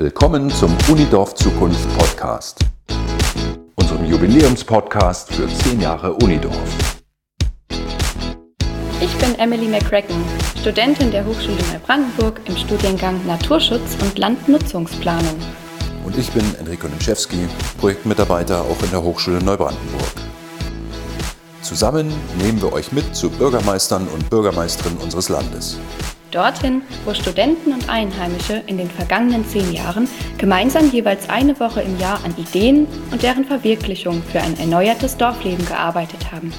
Willkommen zum Unidorf Zukunft Podcast, unserem Jubiläumspodcast für 10 Jahre Unidorf. Ich bin Emily McCracken, Studentin der Hochschule Neubrandenburg im Studiengang Naturschutz und Landnutzungsplanung. Und ich bin Enrico Nimschewski, Projektmitarbeiter auch in der Hochschule Neubrandenburg. Zusammen nehmen wir euch mit zu Bürgermeistern und Bürgermeisterinnen unseres Landes. Dorthin, wo Studenten und Einheimische in den vergangenen zehn Jahren gemeinsam jeweils eine Woche im Jahr an Ideen und deren Verwirklichung für ein erneuertes Dorfleben gearbeitet haben.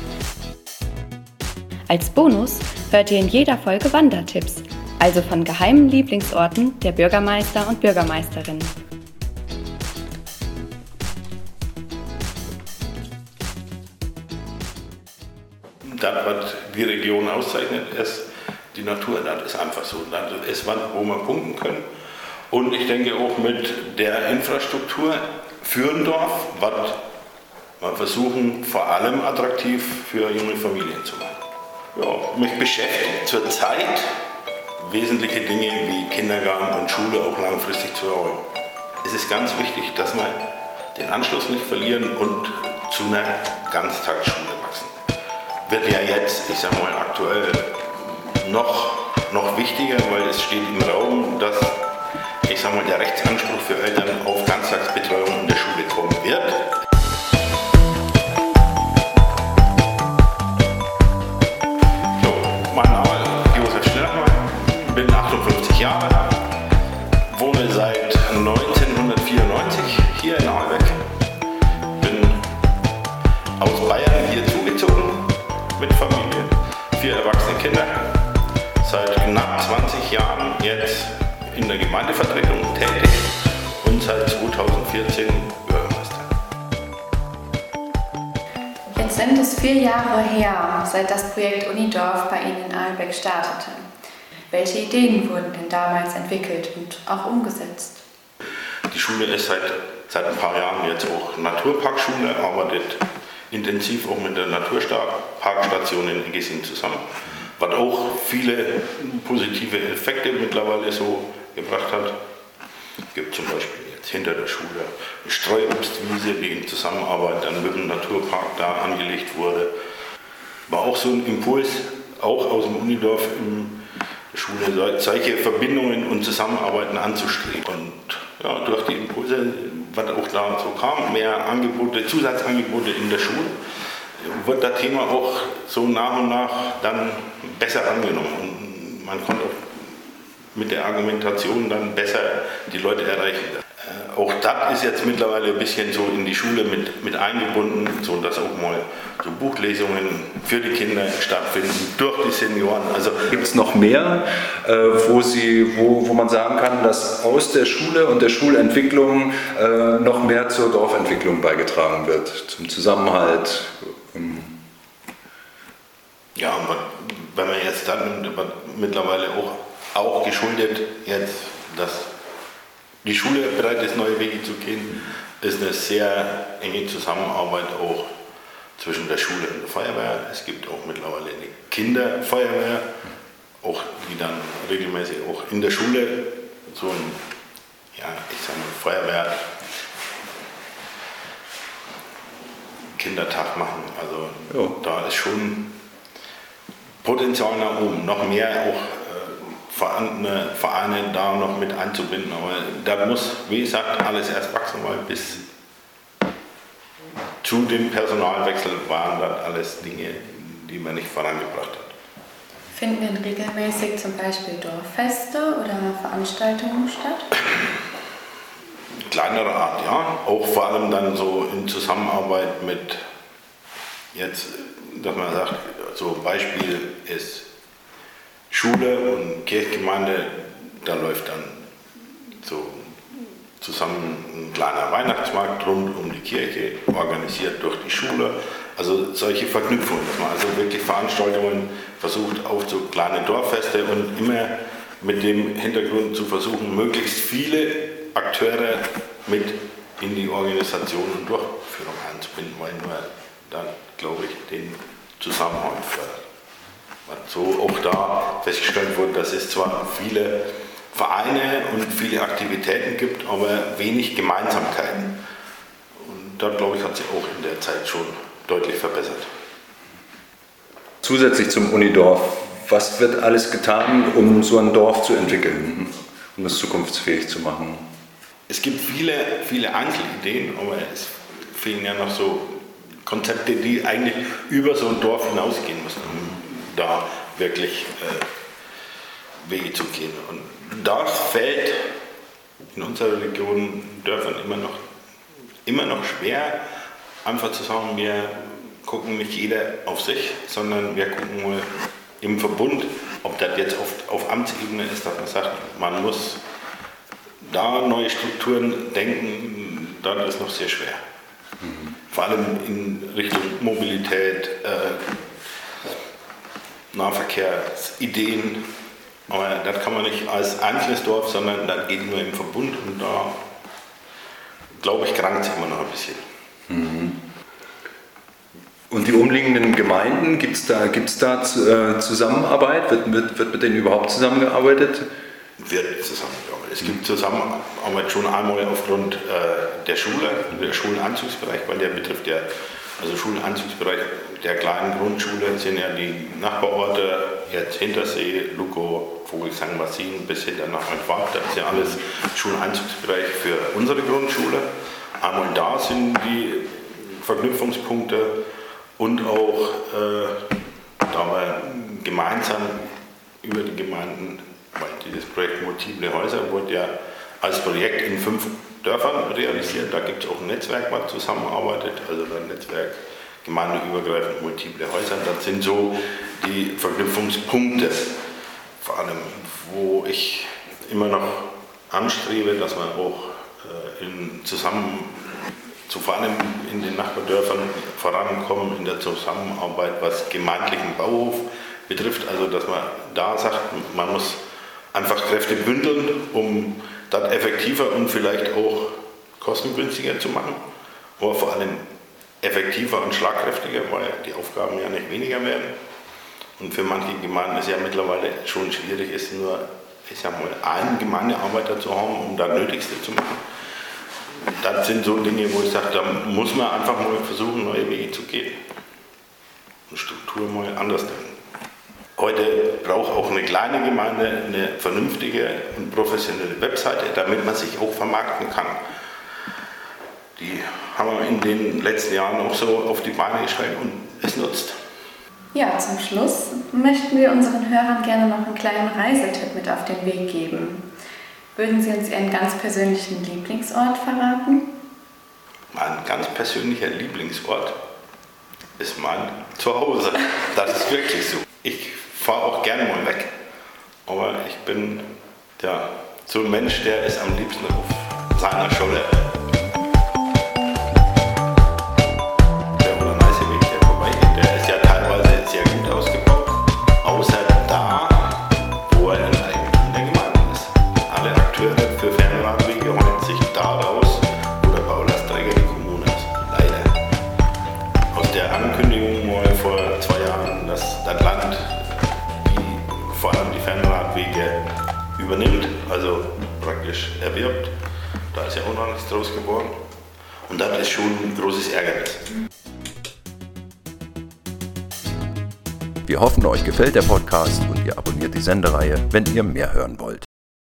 Als Bonus hört ihr in jeder Folge Wandertipps, also von geheimen Lieblingsorten der Bürgermeister und Bürgermeisterinnen. Das, was die Region auszeichnet, ist, die Natur, das ist einfach so. Das ist wo wir punkten können. Und ich denke auch mit der Infrastruktur für ein Dorf, was wir versuchen vor allem attraktiv für junge Familien zu machen. Ja, mich beschäftigt zurzeit wesentliche Dinge wie Kindergarten und Schule auch langfristig zu erholen. Es ist ganz wichtig, dass wir den Anschluss nicht verlieren und zu einer Ganztagsschule wachsen. Wird ja jetzt, ich sag mal, aktuell noch, noch wichtiger, weil es steht im Raum, dass ich sag mal, der Rechtsanspruch für Eltern auf Ganztagsbetreuung in der Schule kommen wird. So, mein Name ist Josef Schnellmann, bin 58 Jahre, wohne seit 1994 hier in Aalbeck, bin aus Bayern hier zugezogen mit Familie, vier erwachsene Kinder seit knapp 20 Jahren jetzt in der Gemeindevertretung tätig und seit 2014 Bürgermeister. Jetzt sind es vier Jahre her, seit das Projekt Unidorf bei Ihnen in Aalbeck startete. Welche Ideen wurden denn damals entwickelt und auch umgesetzt? Die Schule ist seit, seit ein paar Jahren jetzt auch Naturparkschule, arbeitet intensiv auch mit der Naturparkstation in Eggesin zusammen was auch viele positive Effekte mittlerweile so gebracht hat. Gibt zum Beispiel jetzt hinter der Schule eine Streuobstwiese, die in Zusammenarbeit dann mit dem Naturpark da angelegt wurde. War auch so ein Impuls, auch aus dem Unidorf in der Schule, solche Verbindungen und Zusammenarbeiten anzustreben. Und ja, durch die Impulse, was auch da so kam, mehr Angebote, Zusatzangebote in der Schule, wird das Thema auch so nach und nach dann besser angenommen. Und man konnte mit der Argumentation dann besser die Leute erreichen. Äh, auch das ist jetzt mittlerweile ein bisschen so in die Schule mit, mit eingebunden, so dass auch mal so Buchlesungen für die Kinder stattfinden, durch die Senioren. Also gibt es noch mehr, äh, wo, Sie, wo, wo man sagen kann, dass aus der Schule und der Schulentwicklung äh, noch mehr zur Dorfentwicklung beigetragen wird, zum Zusammenhalt, ja, wenn man jetzt dann mittlerweile auch, auch geschuldet jetzt, dass die Schule bereit ist, neue Wege zu gehen, ist eine sehr enge Zusammenarbeit auch zwischen der Schule und der Feuerwehr. Es gibt auch mittlerweile eine Kinderfeuerwehr, auch die dann regelmäßig auch in der Schule so ein, ja, ich sage mal, Feuerwehr Kindertag machen. Also ja. da ist schon Potenzial nach oben, noch mehr auch äh, Vereine da noch mit einzubinden. Aber da muss, wie gesagt, alles erst wachsen, weil bis zu dem Personalwechsel waren das alles Dinge, die man nicht vorangebracht hat. Finden denn regelmäßig zum Beispiel Dorffeste oder Veranstaltungen statt? kleinere Art, ja. Auch vor allem dann so in Zusammenarbeit mit jetzt, dass man sagt, so Beispiel ist Schule und Kirchgemeinde, da läuft dann so zusammen ein kleiner Weihnachtsmarkt rund um die Kirche, organisiert durch die Schule. Also solche Verknüpfungen, dass man also wirklich Veranstaltungen versucht auf so kleine Dorffeste und immer mit dem Hintergrund zu versuchen, möglichst viele Akteure mit in die Organisation und Durchführung einzubinden, weil nur dann, glaube ich, den Zusammenhang fördert. Was so auch da festgestellt wurde, dass es zwar viele Vereine und viele Aktivitäten gibt, aber wenig Gemeinsamkeiten. Und dort, glaube ich, hat sich auch in der Zeit schon deutlich verbessert. Zusätzlich zum Unidorf, was wird alles getan, um so ein Dorf zu entwickeln, um es zukunftsfähig zu machen? Es gibt viele, viele Einzelideen, aber es fehlen ja noch so Konzepte, die eigentlich über so ein Dorf hinausgehen müssen, um da wirklich äh, Wege zu gehen. Und das fällt in unserer Region Dörfern immer noch, immer noch schwer, einfach zu sagen, wir gucken nicht jeder auf sich, sondern wir gucken mal im Verbund, ob das jetzt auf, auf Amtsebene ist, dass man sagt, man muss da neue Strukturen denken, dann ist noch sehr schwer. Mhm. Vor allem in Richtung Mobilität, äh, Nahverkehrsideen. Aber das kann man nicht als einzelnes Dorf, sondern das geht nur im Verbund und da, glaube ich, krankt es immer noch ein bisschen. Mhm. Und die umliegenden Gemeinden, gibt es da, gibt's da äh, Zusammenarbeit? Wird, wird, wird mit denen überhaupt zusammengearbeitet? Wird zusammengearbeitet. Es gibt Zusammenarbeit schon einmal aufgrund äh, der Schule, der Schulanzugsbereich, weil der betrifft ja, also Schulanzugsbereich der kleinen Grundschule sind ja die Nachbarorte, jetzt Hintersee, Luko, Vogelsang, Massin bis hinter nach Entwarp. Das ist ja alles Schuleinzugsbereich für unsere Grundschule. Einmal da sind die Verknüpfungspunkte und auch äh, da wir gemeinsam über die Gemeinden, weil dieses Projekt Multiple Häuser wurde ja als Projekt in fünf Dörfern realisiert. Da gibt es auch ein Netzwerk, was zusammenarbeitet, also ein Netzwerk gemeindeübergreifend multiple Häuser. Das sind so die Verknüpfungspunkte, vor allem, wo ich immer noch anstrebe, dass man auch äh, in zusammen zu vor allem in den Nachbardörfern vorankommen in der Zusammenarbeit, was gemeindlichen Bauhof betrifft. Also dass man da sagt, man muss einfach Kräfte bündeln, um das effektiver und vielleicht auch kostengünstiger zu machen, aber vor allem effektiver und schlagkräftiger, weil die Aufgaben ja nicht weniger werden. Und für manche Gemeinden ist ja mittlerweile schon schwierig, ist nur ich sag mal, einen Gemeindearbeiter zu haben, um das Nötigste zu machen das sind so Dinge, wo ich sage, da muss man einfach mal versuchen, neue Wege zu gehen. Und Struktur mal anders denken. Heute braucht auch eine kleine Gemeinde eine vernünftige und professionelle Webseite, damit man sich auch vermarkten kann. Die haben wir in den letzten Jahren auch so auf die Beine gestellt und es nutzt. Ja, zum Schluss möchten wir unseren Hörern gerne noch einen kleinen Reisetipp mit auf den Weg geben. Würden Sie uns Ihren ganz persönlichen Lieblingsort verraten? Mein ganz persönlicher Lieblingsort ist mein Zuhause. Das ist wirklich so. Fahre auch gerne mal weg, aber ich bin ja, so ein Mensch, der ist am liebsten auf seiner Scholle. Übernimmt, also praktisch erwirbt. Da ist ja auch noch nichts draus geworden. Und das ist schon ein großes Ärgernis. Wir hoffen, euch gefällt der Podcast und ihr abonniert die Sendereihe, wenn ihr mehr hören wollt.